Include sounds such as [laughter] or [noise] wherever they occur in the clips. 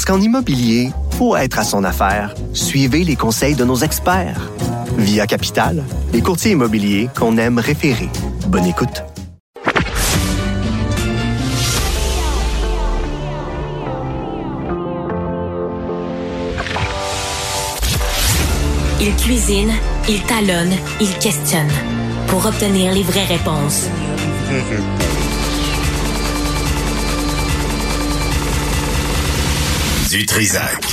Parce qu'en immobilier, pour être à son affaire, suivez les conseils de nos experts. Via Capital, les courtiers immobiliers qu'on aime référer. Bonne écoute. Il cuisine, il talonne, il questionne pour obtenir les vraies réponses. Du Trisac.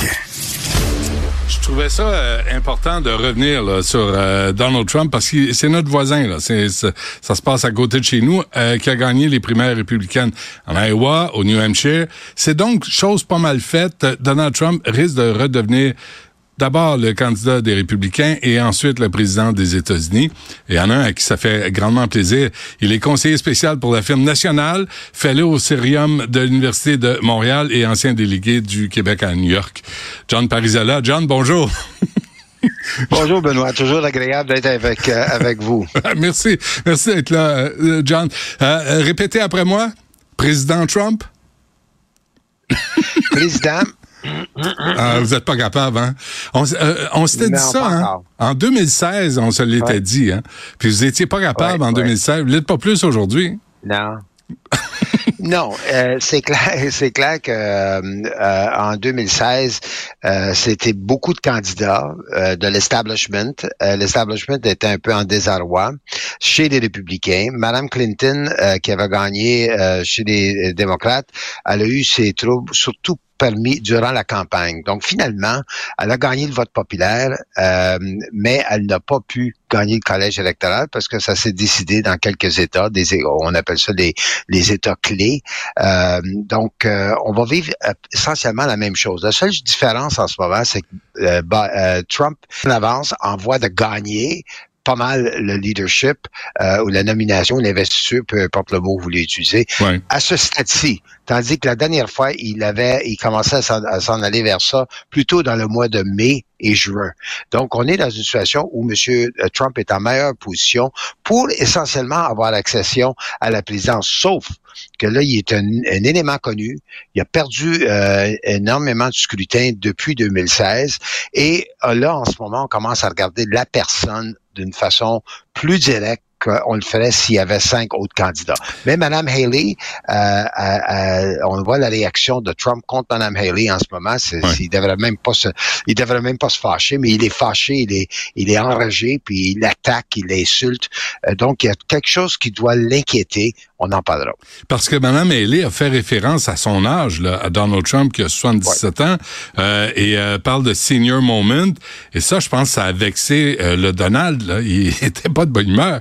Je trouvais ça euh, important de revenir là, sur euh, Donald Trump parce que c'est notre voisin. Là. C'est- ça se passe à côté de chez nous, euh, qui a gagné les primaires républicaines en Iowa, au New Hampshire. C'est donc chose pas mal faite. Donald Trump risque de redevenir d'abord le candidat des républicains et ensuite le président des États-Unis. Et il y en a un à qui ça fait grandement plaisir. Il est conseiller spécial pour la firme nationale, fellow au Cerium de l'Université de Montréal et ancien délégué du Québec à New York. John Parizala. John, bonjour. [laughs] Bonjour Benoît, toujours agréable d'être avec, euh, avec vous. [laughs] merci. Merci d'être là, euh, John. Euh, répétez après moi. Président Trump? Président, Ah, vous n'êtes pas capable, hein? On, euh, on s'était dit ça, hein? En 2016, on se l'était Ouais. dit, hein? Puis vous étiez pas capable Ouais, en ouais. 2016. Vous l'êtes pas plus aujourd'hui? non. [laughs] non, euh, c'est clair, [laughs] c'est clair que euh, en 2016, euh, c'était beaucoup de candidats de l'establishment. L'establishment était un peu en désarroi chez les républicains. Madame Clinton, qui avait gagné chez les démocrates, elle a eu ses troubles, surtout permis durant la campagne. Donc finalement, elle a gagné le vote populaire, euh, mais elle n'a pas pu gagner le collège électoral parce que ça s'est décidé dans quelques États, des, on appelle ça les, les États clés. Euh, donc, euh, on va vivre euh, essentiellement la même chose. La seule différence en ce moment, c'est que Ba- euh, Trump en avance en voie de gagner pas mal le leadership euh, ou la nomination, l'investiture, peu importe le mot que vous voulez utiliser, Ouais. à ce stade-ci. Tandis que la dernière fois, il avait, il commençait à s'en- à s'en aller vers ça plutôt dans le mois de mai Donc, on est dans une situation où M. Trump est en meilleure position pour essentiellement avoir l'accession à la présidence, sauf que là, il est un, un élément connu. Il a perdu euh, énormément de scrutin depuis 2016. Et euh, là, en ce moment, on commence à regarder la personne d'une façon plus directe qu'on le ferait s'il y avait cinq autres candidats. Mais Mme Haley, euh, euh, euh, on voit la réaction de Trump contre Mme Haley en ce moment. Il devrait même pas se, il devrait même pas se fâcher, mais il est fâché, il est, il est enragé, puis il attaque, il insulte. Euh, donc, il y a quelque chose qui doit l'inquiéter. On en parlera. Parce que Mme Haley a fait référence à son âge, là, à Donald Trump qui a 77 ans, euh, et euh, parle de senior moment. Et ça, je pense, ça a vexé le Donald. Là. Il [laughs] était pas de bonne humeur.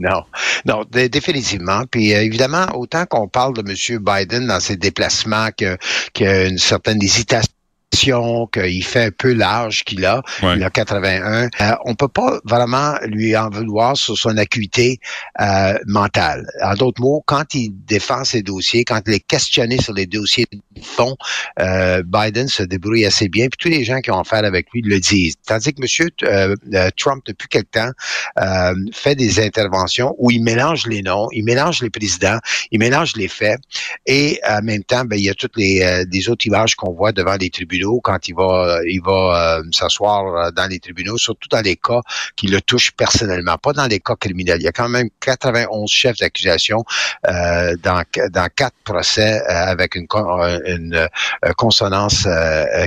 Non, non, dé- définitivement. Puis euh, évidemment, autant qu'on parle de M. Biden dans ses déplacements, qu'il y a une certaine hésitation qu'il fait un peu l'âge qu'il a, Ouais. il a 81, euh, on peut pas vraiment lui en vouloir sur son acuité euh, mentale. En d'autres mots, quand il défend ses dossiers, quand il est questionné sur les dossiers de fond, euh, Biden se débrouille assez bien, puis tous les gens qui ont affaire avec lui le disent. Tandis que M. euh, euh, Trump, depuis quelque temps, euh, fait des interventions où il mélange les noms, il mélange les présidents, il mélange les faits, et en même temps, ben, il y a toutes les, euh, des autres images qu'on voit devant les tribunaux quand il va, il va euh, s'asseoir euh, dans les tribunaux, surtout dans les cas qui le touchent personnellement, pas dans les cas criminels. Il y a quand même 91 chefs d'accusation euh, dans, dans quatre procès euh, avec une, une consonance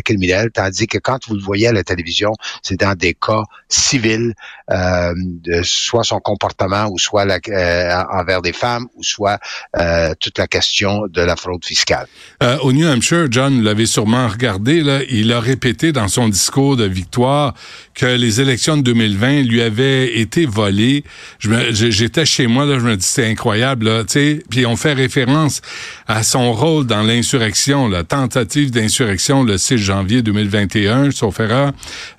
criminelle, tandis que quand vous le voyez à la télévision, c'est dans des cas civils, euh, de soit son comportement ou soit la, euh, envers des femmes ou soit euh, toute la question de la fraude fiscale. Euh, au New Hampshire, John, vous l'avez sûrement regardé, là, il a répété dans son discours de victoire que les élections de 2020 lui avaient été volées. J'étais chez moi, là, je me dis, c'est incroyable, là. Puis on fait référence à son rôle dans l'insurrection, la tentative d'insurrection le 6 janvier 2021, sauf erreur.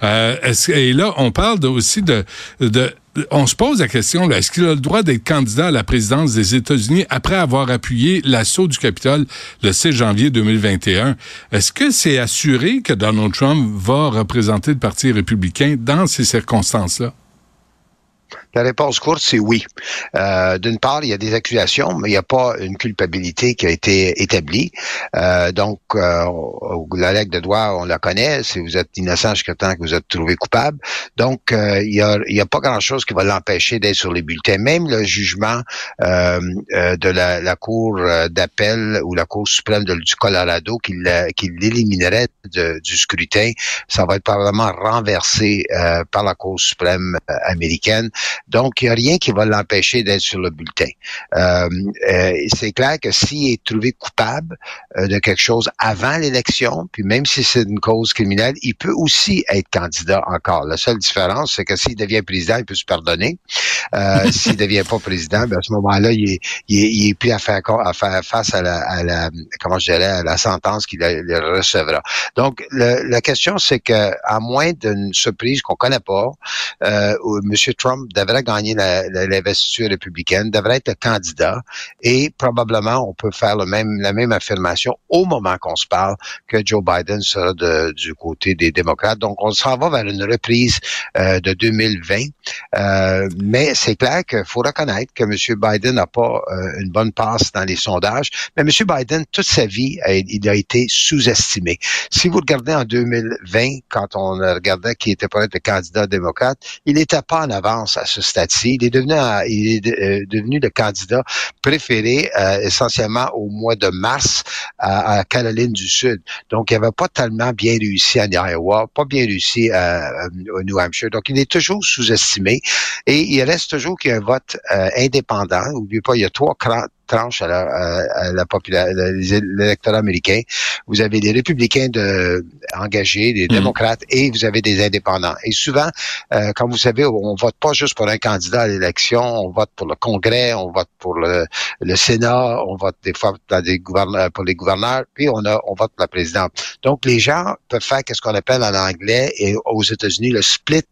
Euh, et là, on parle aussi de, on se pose la question, est-ce qu'il a le droit d'être candidat à la présidence des États-Unis après avoir appuyé l'assaut du Capitole le 6 janvier 2021? Est-ce que c'est assuré que Donald Trump va représenter le Parti républicain dans ces circonstances-là? La réponse courte, c'est oui. Euh, D'une part, il y a des accusations, mais il n'y a pas une culpabilité qui a été établie. Euh, donc, euh, la règle de droit, on la connaît. Si vous êtes innocent jusqu'à temps que vous êtes trouvé coupable. Donc, euh, il n'y a, pas grand-chose qui va l'empêcher d'être sur les bulletins. Même le jugement de la, Cour d'appel ou la Cour suprême du Colorado qui l'éliminerait du scrutin, ça va être probablement renversé par la Cour suprême américaine. Donc, il n'y a rien qui va l'empêcher d'être sur le bulletin. Euh, euh, c'est clair que s'il est trouvé coupable euh, de quelque chose avant l'élection, puis même si c'est une cause criminelle, il peut aussi être candidat encore. La seule différence, c'est que s'il devient président, il peut se pardonner. [laughs] s'il devient pas président, ben, à ce moment-là, il est, il, est, plus à faire, à faire face à la, comment je dirais, à la sentence qu'il recevra. Donc, la question, c'est que à moins d'une surprise qu'on connaît pas, euh, M. Trump devrait gagner l'investiture républicaine, devrait être candidat et probablement on peut faire le même, la même affirmation au moment qu'on se parle que Joe Biden sera du côté des démocrates. Donc on s'en va vers une reprise euh, de 2020. Euh, mais c'est clair qu'il faut reconnaître que M. Biden n'a pas euh, une bonne passe dans les sondages. Mais M. Biden, toute sa vie, il a été sous-estimé. Si vous regardez en 2020, quand on regardait qui était pour être le candidat démocrate, il n'était pas en avance à ce stade-ci. Il est devenu, il est euh, devenu le candidat préféré euh, essentiellement au mois de mars à, Caroline du Sud. Donc, il n'avait pas tellement bien réussi en Iowa, pas bien réussi à, au New Hampshire. Donc, il est toujours sous-estimé et il reste toujours qu'il y a un vote euh, indépendant. N'oubliez pas, il y a trois tranche à la, population, l'électorat américain. Vous avez des républicains de, engagés, des hmm. démocrates, et vous avez des indépendants. Et souvent, euh, comme vous savez, on vote pas juste pour un candidat à l'élection, on vote pour le Congrès, on vote pour le, Sénat, on vote des fois dans des gouverneurs, pour les gouverneurs, puis on, a, on vote pour la présidente. Donc, les gens peuvent faire ce qu'on appelle en anglais et aux États-Unis le split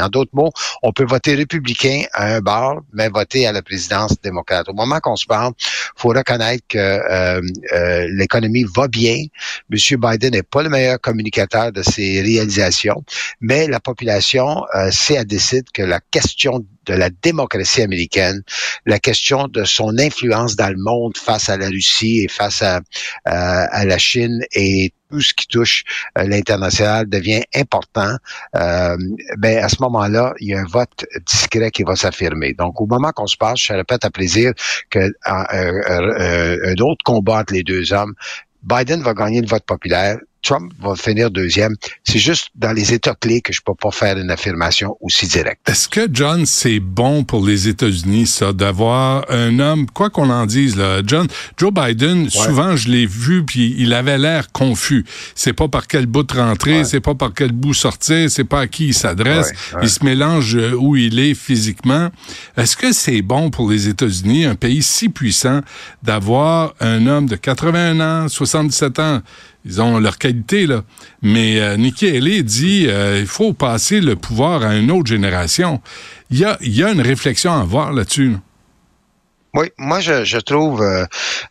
En d'autres mots, on peut voter républicain à un bar, mais voter à la présidence démocrate. Au moment qu'on se parle, faut reconnaître que euh, euh, l'économie va bien. Monsieur Biden n'est pas le meilleur communicateur de ses réalisations, mais la population, euh, c'est à décide que la question de la démocratie américaine, la question de son influence dans le monde face à la Russie et face à, à la Chine est tout ce qui touche euh, l'international devient important, euh, ben à ce moment-là, il y a un vote discret qui va s'affirmer. Donc, au moment qu'on se passe, je répète à plaisir que euh, euh, un autre combat entre les deux hommes, Biden va gagner le vote populaire, Trump va finir deuxième. C'est juste dans les États clés que je peux pas faire une affirmation aussi directe. Est-ce que, John, c'est bon pour les États-Unis, ça, d'avoir un homme, quoi qu'on en dise, là, John, Joe Biden, souvent, je l'ai vu, puis il avait l'air confus. C'est pas par quel bout rentrer, c'est pas par quel bout sortir, c'est pas à qui il s'adresse. Il se mélange euh, où il est physiquement. Est-ce que c'est bon pour les États-Unis, un pays si puissant, d'avoir un homme de 81 ans, 77 ans, ils ont leur qualité, là. Mais euh, Nikki Haley dit euh, il faut passer le pouvoir à une autre génération. Il y a, y a une réflexion à avoir là-dessus. là dessus oui, moi je, je trouve, euh,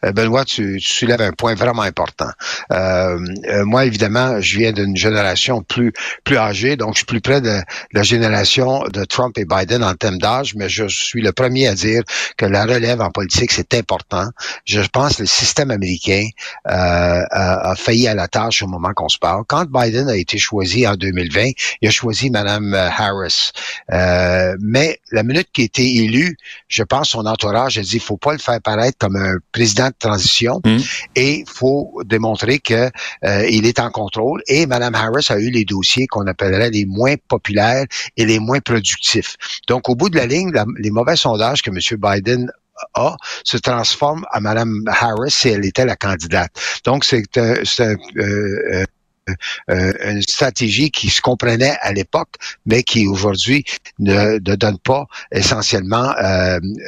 euh, Benoît, tu, tu, soulèves un point vraiment important. Euh, euh, moi, évidemment, je viens d'une génération plus plus âgée, donc je suis plus près de la génération de Trump et Biden en termes d'âge, mais je suis le premier à dire que la relève en politique, c'est important. Je pense que le système américain a, a, failli à la tâche au moment qu'on se parle. Quand Biden a été choisi en 2020, il a choisi Mme Harris. mais la minute qui a été élu, je pense son entourage a il faut pas le faire paraître comme un président de transition mm. et il faut démontrer que euh, il est en contrôle. Et Mme Harris a eu les dossiers qu'on appellerait les moins populaires et les moins productifs. Donc, au bout de la ligne, les mauvais sondages que M. Biden a se transforment à Mme Harris si elle était la candidate. Donc, c'est un, euh, une stratégie qui se comprenait à l'époque, mais qui aujourd'hui ne, ne, donne pas essentiellement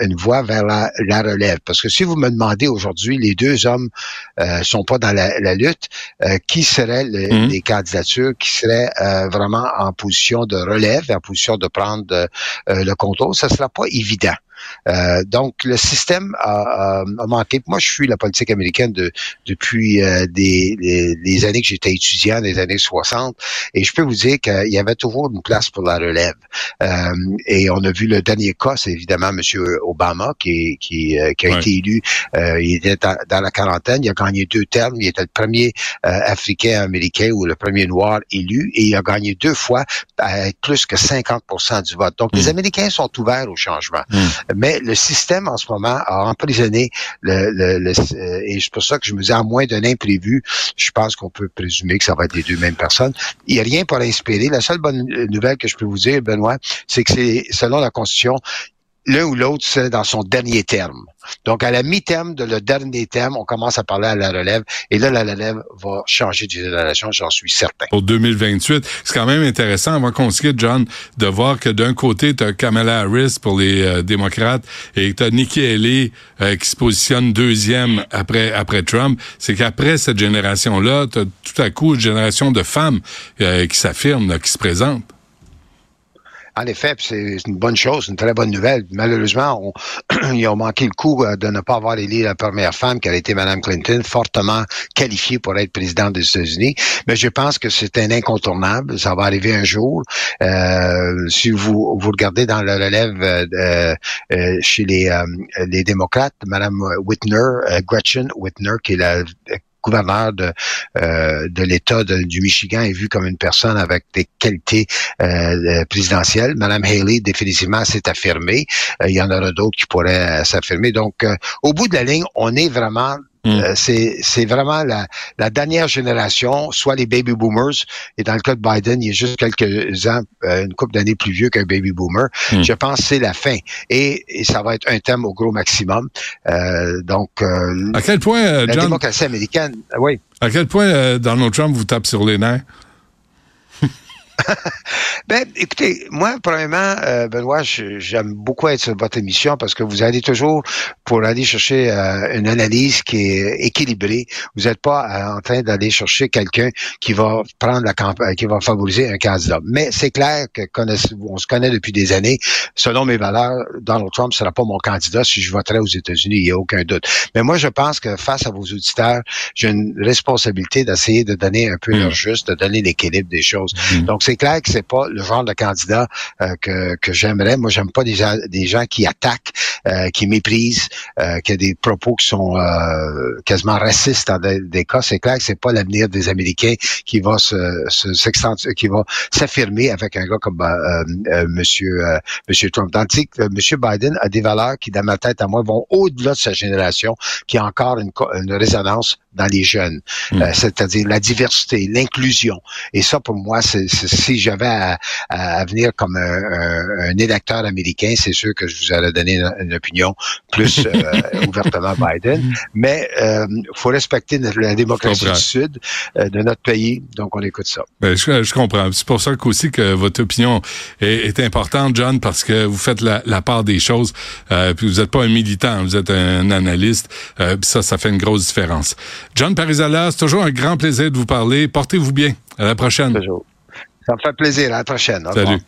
une voie vers la, la, relève. Parce que si vous me demandez aujourd'hui, les deux hommes sont pas dans la, la lutte, qui seraient mmh. les candidatures qui seraient vraiment en position de relève, en position de prendre le contrôle, ça sera pas évident. Euh, donc, le système a, manqué. Moi, je suis la politique américaine de, depuis euh, des, les, années que j'étais étudiant, des années 60, et je peux vous dire qu'il y avait toujours une place pour la relève. Euh, et on a vu le dernier cas, c'est évidemment M. Obama, qui, qui, qui a été élu. il était dans, la quarantaine, il a gagné deux termes. Il était le premier Africain-Américain ou le premier noir élu, et il a gagné deux fois avec plus que 50% du vote. Donc, les hmm. Américains sont ouverts au changement. Hmm. Mais le système en ce moment a emprisonné le, le, euh, et c'est pour ça que je me dis à moins d'un imprévu, je pense qu'on peut présumer que ça va être les deux mêmes personnes. Il n'y a rien pour inspirer. La seule bonne nouvelle que je peux vous dire, Benoît, c'est que c'est selon la Constitution, l'un ou l'autre, c'est dans son dernier terme. Donc, à la mi-terme de le dernier terme, on commence à parler à la relève. Et là, la relève va changer de génération, j'en suis certain. Pour 2028, c'est quand même intéressant, avant qu'on se quitte, John, de voir que d'un côté, tu as Kamala Harris pour les euh, démocrates et tu as Nikki Haley euh, qui se positionne deuxième après, après Trump. C'est qu'après cette génération-là, tu as tout à coup une génération de femmes euh, qui s'affirment, qui se présentent. En effet, c'est une bonne chose, une très bonne nouvelle. Malheureusement, on, [clears throat] ils ont manqué le coup euh, de ne pas avoir élu la première femme qui a été Mme Clinton, fortement qualifiée pour être présidente des États-Unis. Mais je pense que c'est un incontournable. Ça va arriver un jour. Euh, si vous, vous regardez dans le relève euh, euh chez les, euh, les démocrates, Mme Whitner, Gretchen Whitner, qui est la gouverneur de, euh, de l'État du Michigan est vu comme une personne avec des qualités euh, euh, présidentielles. Madame Haley, définitivement, s'est affirmée. il y en aura d'autres qui pourraient s'affirmer. Donc, au bout de la ligne, on est vraiment Mm. Euh, c'est vraiment la, la, dernière génération, soit les baby boomers, et dans le cas de Biden, il y a juste quelques ans, euh, une couple d'années plus vieux qu'un baby boomer. Mm. Je pense que c'est la fin. Et, ça va être un thème au gros maximum. Euh, donc, à quel point, la démocratie américaine, oui. À quel point Donald Trump vous tape sur les nerfs? [laughs] ben, écoutez, moi, premièrement, euh, Benoît, j'aime beaucoup être sur votre émission parce que vous allez toujours pour aller chercher euh, une analyse qui est équilibrée. Vous n'êtes pas euh, en train d'aller chercher quelqu'un qui va prendre la campagne, qui va favoriser un candidat. Mais c'est clair que on se connaît depuis des années. Selon mes valeurs, Donald Trump ne sera pas mon candidat si je voterais aux États-Unis, il n'y a aucun doute. Mais moi, je pense que face à vos auditeurs, j'ai une responsabilité d'essayer de donner un peu mmh. leur juste, de donner l'équilibre des choses. Mmh. Donc, c'est clair que c'est pas le genre de candidat euh, que, que j'aimerais. Moi, j'aime pas des gens, des gens qui attaquent, euh, qui méprisent, euh, qui a des propos qui sont quasiment racistes dans des, cas. C'est clair que c'est pas l'avenir des Américains qui va se, se qui va s'affirmer avec un gars comme Monsieur Monsieur Trump. Tandis que Monsieur Biden a des valeurs qui, dans ma tête à moi, vont au-delà de sa génération, qui a encore une, une résonance dans les jeunes, hmm. c'est-à-dire la diversité, l'inclusion. Et ça, pour moi, c'est si j'avais à, à, venir comme un, électeur américain, c'est sûr que je vous aurais donné une, opinion plus [laughs] euh, ouvertement Biden. Mais il euh, faut respecter la démocratie du Sud euh, de notre pays, donc on écoute ça. Ben, je, comprends. C'est pour ça aussi que votre opinion est, importante, John, parce que vous faites la, part des choses. puis vous n'êtes pas un militant, vous êtes un analyste. puis ça, ça fait une grosse différence. John Parizala, c'est toujours un grand plaisir de vous parler. Portez-vous bien. À la prochaine. Toujours. Ça me fait plaisir. À la prochaine. Salut.